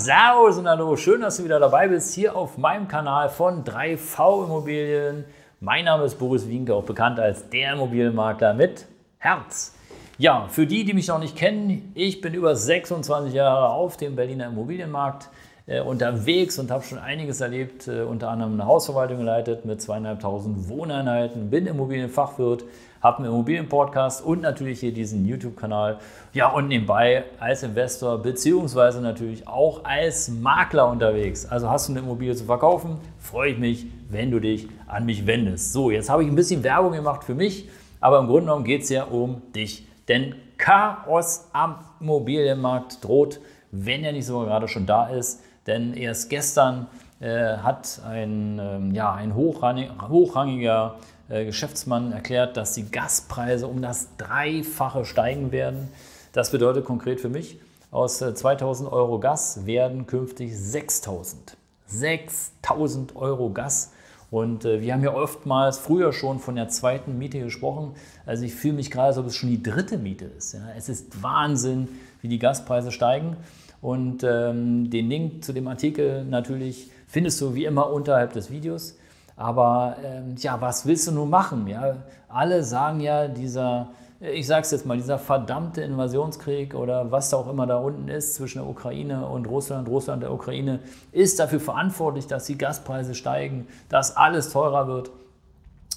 Servus und hallo, schön, dass du wieder dabei bist hier auf meinem Kanal von 3V Immobilien. Mein Name ist Boris Wienke, auch bekannt als der Immobilienmakler mit Herz. Ja, für die, die mich noch nicht kennen, ich bin über 26 Jahre auf dem Berliner Immobilienmarkt äh, unterwegs und habe schon einiges erlebt, äh, unter anderem eine Hausverwaltung geleitet mit zweieinhalbtausend Wohneinheiten, bin Immobilienfachwirt, habe einen Immobilienpodcast und natürlich hier diesen YouTube-Kanal. Ja, und nebenbei als Investor beziehungsweise natürlich auch als Makler unterwegs. Also hast du eine Immobilie zu verkaufen, freue ich mich, wenn du dich an mich wendest. So, jetzt habe ich ein bisschen Werbung gemacht für mich, aber im Grunde genommen geht es ja um dich. Denn Chaos am Immobilienmarkt droht, wenn er nicht sogar gerade schon da ist. Denn erst gestern äh, hat ein, ähm, ja, ein hochrangiger äh, Geschäftsmann erklärt, dass die Gaspreise um das Dreifache steigen werden. Das bedeutet konkret für mich, aus 2000 äh, Euro Gas werden künftig 6000. 6000 Euro Gas. Und äh, wir haben ja oftmals früher schon von der zweiten Miete gesprochen. Also ich fühle mich gerade, als ob es schon die dritte Miete ist. Ja. Es ist Wahnsinn, wie die Gaspreise steigen. Und ähm, den Link zu dem Artikel natürlich findest du wie immer unterhalb des Videos. Aber ähm, ja, was willst du nun machen? Ja? Alle sagen ja, dieser, ich sage es jetzt mal, dieser verdammte Invasionskrieg oder was da auch immer da unten ist zwischen der Ukraine und Russland, Russland der Ukraine, ist dafür verantwortlich, dass die Gaspreise steigen, dass alles teurer wird.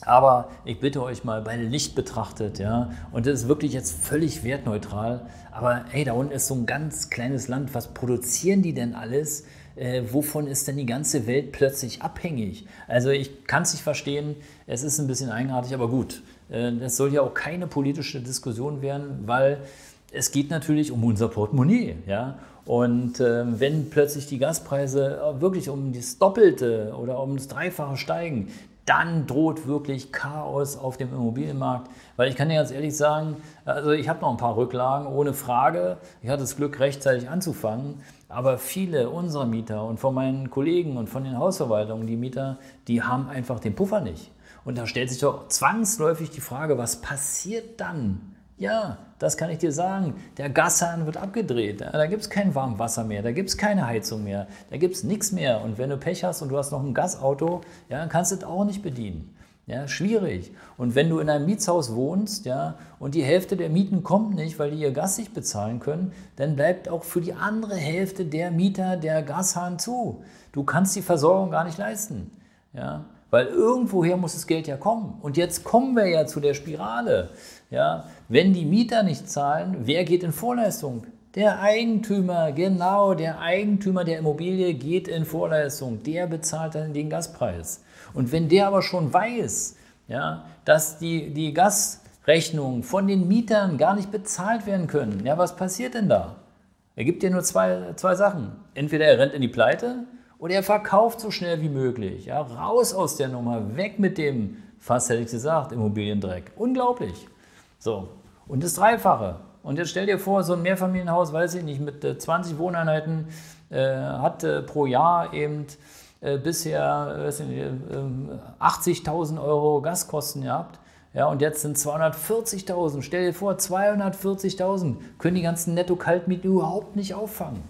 Aber ich bitte euch mal bei Licht betrachtet, ja, und das ist wirklich jetzt völlig wertneutral. Aber hey, da unten ist so ein ganz kleines Land. Was produzieren die denn alles? äh, wovon ist denn die ganze Welt plötzlich abhängig? Also ich kann es nicht verstehen, es ist ein bisschen eigenartig, aber gut. Äh, das soll ja auch keine politische Diskussion werden, weil es geht natürlich um unser Portemonnaie. Ja? Und äh, wenn plötzlich die Gaspreise wirklich um das Doppelte oder um das Dreifache steigen, dann droht wirklich Chaos auf dem Immobilienmarkt. Weil ich kann dir ganz ehrlich sagen, also ich habe noch ein paar Rücklagen, ohne Frage. Ich hatte das Glück, rechtzeitig anzufangen. Aber viele unserer Mieter und von meinen Kollegen und von den Hausverwaltungen, die Mieter, die haben einfach den Puffer nicht. Und da stellt sich doch zwangsläufig die Frage, was passiert dann? Ja, das kann ich dir sagen. Der Gashahn wird abgedreht. Da gibt es kein Warmwasser mehr, da gibt es keine Heizung mehr, da gibt es nichts mehr. Und wenn du Pech hast und du hast noch ein Gasauto, ja, dann kannst du es auch nicht bedienen. Ja, schwierig. Und wenn du in einem Mietshaus wohnst, ja, und die Hälfte der Mieten kommt nicht, weil die ihr Gas nicht bezahlen können, dann bleibt auch für die andere Hälfte der Mieter der Gashahn zu. Du kannst die Versorgung gar nicht leisten. Ja, weil irgendwoher muss das Geld ja kommen. Und jetzt kommen wir ja zu der Spirale. Ja, wenn die Mieter nicht zahlen, wer geht in Vorleistung? Der Eigentümer, genau, der Eigentümer der Immobilie geht in Vorleistung. Der bezahlt dann den Gaspreis. Und wenn der aber schon weiß, ja, dass die, die Gasrechnungen von den Mietern gar nicht bezahlt werden können, ja, was passiert denn da? Er gibt dir nur zwei, zwei Sachen. Entweder er rennt in die Pleite oder er verkauft so schnell wie möglich. Ja, raus aus der Nummer, weg mit dem, fast hätte ich gesagt, Immobiliendreck. Unglaublich. So, und das Dreifache. Und jetzt stell dir vor, so ein Mehrfamilienhaus, weiß ich nicht, mit 20 Wohneinheiten äh, hat äh, pro Jahr eben äh, bisher äh, 80.000 Euro Gaskosten gehabt. Ja, und jetzt sind 240.000. Stell dir vor, 240.000 können die ganzen Netto-Kaltmieten überhaupt nicht auffangen.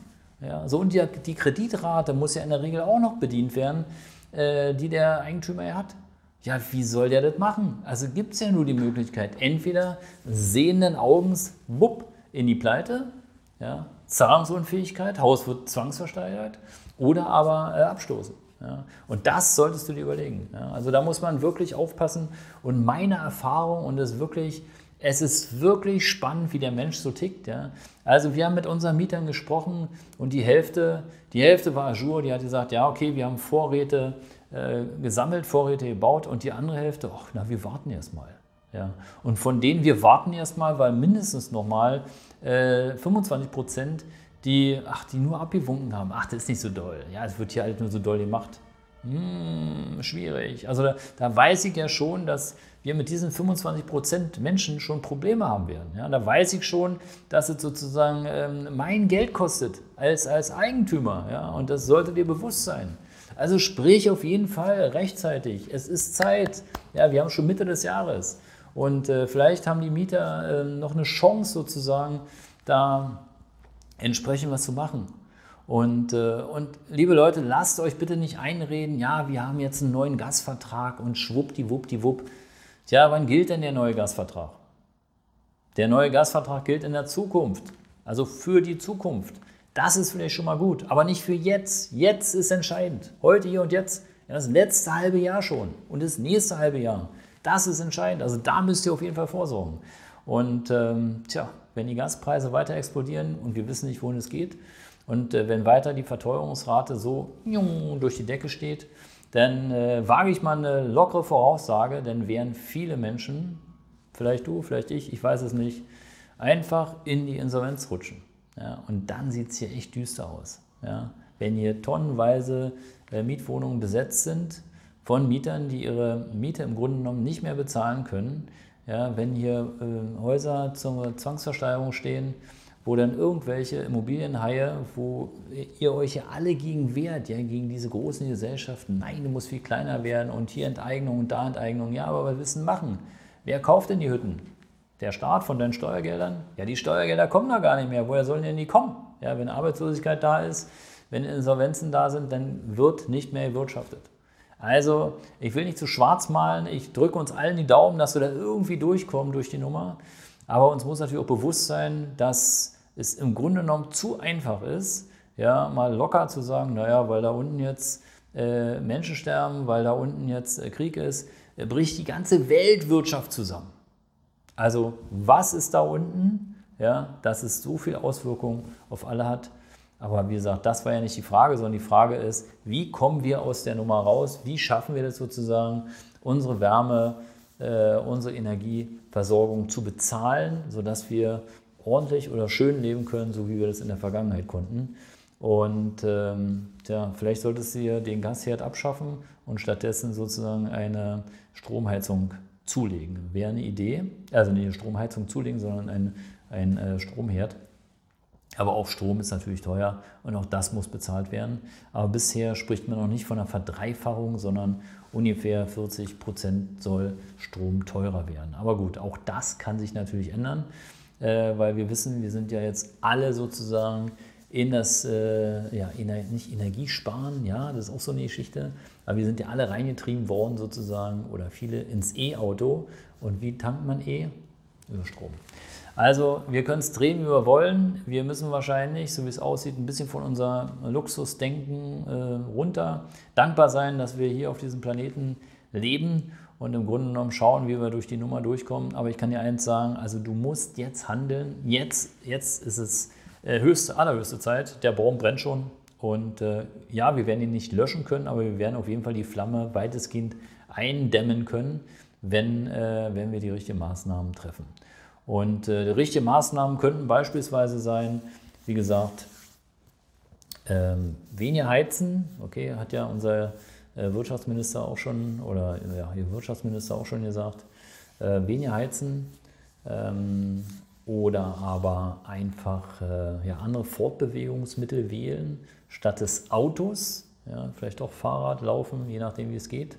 Ja, so und die, die, Kreditrate muss ja in der Regel auch noch bedient werden, äh, die der Eigentümer ja hat. Ja, wie soll der das machen? Also gibt es ja nur die Möglichkeit, entweder sehenden Augens, wupp, in die Pleite, ja, Zahlungsunfähigkeit, Haus wird zwangsversteigert, oder aber äh, abstoßen. Ja, und das solltest du dir überlegen. Ja, also da muss man wirklich aufpassen. Und meine Erfahrung, und ist wirklich, es ist wirklich spannend, wie der Mensch so tickt. Ja. Also wir haben mit unseren Mietern gesprochen und die Hälfte, die Hälfte war Azure, die hat gesagt, ja, okay, wir haben Vorräte äh, gesammelt, Vorräte gebaut und die andere Hälfte, ach, na, wir warten erst mal. Ja. Und von denen wir warten erstmal, weil mindestens nochmal äh, 25 Prozent die, ach, die nur abgewunken haben. Ach, das ist nicht so doll. Ja, es wird hier halt nur so doll gemacht. Hm, schwierig. Also da, da, weiß ich ja schon, dass wir mit diesen 25 Prozent Menschen schon Probleme haben werden. Ja, da weiß ich schon, dass es sozusagen ähm, mein Geld kostet als, als Eigentümer. Ja, und das sollte dir bewusst sein. Also sprich auf jeden Fall rechtzeitig. Es ist Zeit. Ja, wir haben schon Mitte des Jahres. Und äh, vielleicht haben die Mieter äh, noch eine Chance sozusagen, da entsprechend was zu machen. Und, äh, und liebe Leute, lasst euch bitte nicht einreden, ja, wir haben jetzt einen neuen Gasvertrag und schwuppdiwuppdiwupp. Tja, wann gilt denn der neue Gasvertrag? Der neue Gasvertrag gilt in der Zukunft, also für die Zukunft. Das ist vielleicht schon mal gut, aber nicht für jetzt. Jetzt ist entscheidend. Heute, hier und jetzt. das letzte halbe Jahr schon und das nächste halbe Jahr. Das ist entscheidend. Also da müsst ihr auf jeden Fall vorsorgen. Und ähm, tja, wenn die Gaspreise weiter explodieren und wir wissen nicht, wohin es geht, und äh, wenn weiter die Verteuerungsrate so durch die Decke steht, dann äh, wage ich mal eine lockere Voraussage, dann werden viele Menschen, vielleicht du, vielleicht ich, ich weiß es nicht, einfach in die Insolvenz rutschen. Ja, und dann sieht es hier echt düster aus. Ja. Wenn hier tonnenweise äh, Mietwohnungen besetzt sind von Mietern, die ihre Miete im Grunde genommen nicht mehr bezahlen können, ja, wenn hier äh, Häuser zur Zwangsversteigerung stehen, wo dann irgendwelche Immobilienhaie, wo ihr euch ja alle gegen wehrt, ja, gegen diese großen Gesellschaften, nein, du musst viel kleiner werden und hier Enteignung und da Enteignung, ja, aber was wissen machen? Wer kauft denn die Hütten? Der Staat von deinen Steuergeldern? Ja, die Steuergelder kommen da gar nicht mehr. Woher sollen denn die kommen? Ja, wenn Arbeitslosigkeit da ist, wenn Insolvenzen da sind, dann wird nicht mehr gewirtschaftet. Also, ich will nicht zu schwarz malen, ich drücke uns allen die Daumen, dass wir da irgendwie durchkommen durch die Nummer. Aber uns muss natürlich auch bewusst sein, dass es im Grunde genommen zu einfach ist, ja, mal locker zu sagen, naja, weil da unten jetzt äh, Menschen sterben, weil da unten jetzt äh, Krieg ist, äh, bricht die ganze Weltwirtschaft zusammen. Also was ist da unten, ja, dass es so viel Auswirkungen auf alle hat. Aber wie gesagt, das war ja nicht die Frage, sondern die Frage ist, wie kommen wir aus der Nummer raus? Wie schaffen wir das sozusagen, unsere Wärme, äh, unsere Energieversorgung zu bezahlen, sodass wir ordentlich oder schön leben können, so wie wir das in der Vergangenheit konnten. Und ähm, ja, vielleicht solltest du dir den Gasherd abschaffen und stattdessen sozusagen eine Stromheizung zulegen. Wäre eine Idee. Also nicht eine Stromheizung zulegen, sondern ein, ein äh, Stromherd. Aber auch Strom ist natürlich teuer und auch das muss bezahlt werden. Aber bisher spricht man noch nicht von einer Verdreifachung, sondern ungefähr 40 Prozent soll Strom teurer werden. Aber gut, auch das kann sich natürlich ändern äh, weil wir wissen, wir sind ja jetzt alle sozusagen in das, äh, ja, ener nicht Energiesparen, ja, das ist auch so eine Geschichte, aber wir sind ja alle reingetrieben worden sozusagen oder viele ins E-Auto. Und wie tankt man E? Über Strom. Also wir können es drehen, wie wir wollen. Wir müssen wahrscheinlich, so wie es aussieht, ein bisschen von unser Luxusdenken äh, runter dankbar sein, dass wir hier auf diesem Planeten leben und im Grunde genommen schauen, wie wir durch die Nummer durchkommen. Aber ich kann dir eins sagen, also du musst jetzt handeln. Jetzt, jetzt ist es äh, höchste, allerhöchste Zeit. Der Baum brennt schon. Und äh, ja, wir werden ihn nicht löschen können, aber wir werden auf jeden Fall die Flamme weitestgehend eindämmen können, wenn, äh, wenn wir die richtigen Maßnahmen treffen. Und äh, richtige Maßnahmen könnten beispielsweise sein, wie gesagt, ähm, weniger heizen. Okay, hat ja unser Wirtschaftsminister auch schon, oder ja, Ihr Wirtschaftsminister auch schon gesagt, äh, weniger heizen ähm, oder aber einfach äh, ja, andere Fortbewegungsmittel wählen statt des Autos. Ja, vielleicht auch Fahrrad, Laufen, je nachdem, wie es geht.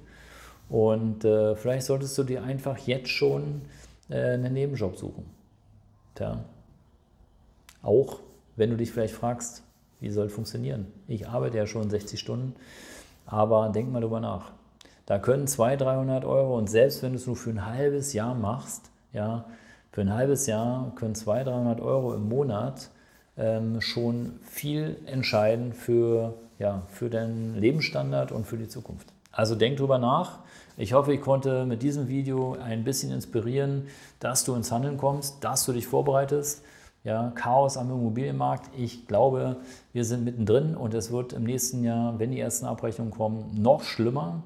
Und äh, vielleicht solltest du dir einfach jetzt schon äh, einen Nebenjob suchen. Tja. Auch wenn du dich vielleicht fragst, wie soll es funktionieren? Ich arbeite ja schon 60 Stunden aber denk mal drüber nach. Da können 200, 300 Euro und selbst wenn du es nur für ein halbes Jahr machst, ja, für ein halbes Jahr können 200, 300 Euro im Monat ähm, schon viel entscheiden für, ja, für deinen Lebensstandard und für die Zukunft. Also denk drüber nach. Ich hoffe, ich konnte mit diesem Video ein bisschen inspirieren, dass du ins Handeln kommst, dass du dich vorbereitest ja, Chaos am Immobilienmarkt. Ich glaube, wir sind mittendrin und es wird im nächsten Jahr, wenn die ersten Abrechnungen kommen, noch schlimmer.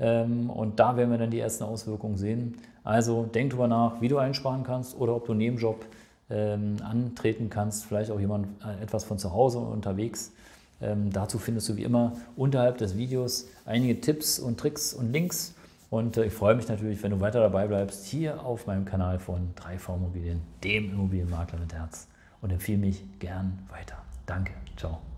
Ähm, und da werden wir dann die ersten Auswirkungen sehen. Also denk drüber nach, wie du einsparen kannst oder ob du einen Nebenjob ähm, antreten kannst, vielleicht auch jemand äh, etwas von zu Hause unterwegs Ähm, dazu findest du wie immer unterhalb des Videos einige Tipps und Tricks und Links. Und äh, ich freue mich natürlich, wenn du weiter dabei bleibst, hier auf meinem Kanal von 3V Immobilien, dem Immobilienmakler mit Herz. Und empfehle mich gern weiter. Danke. Ciao.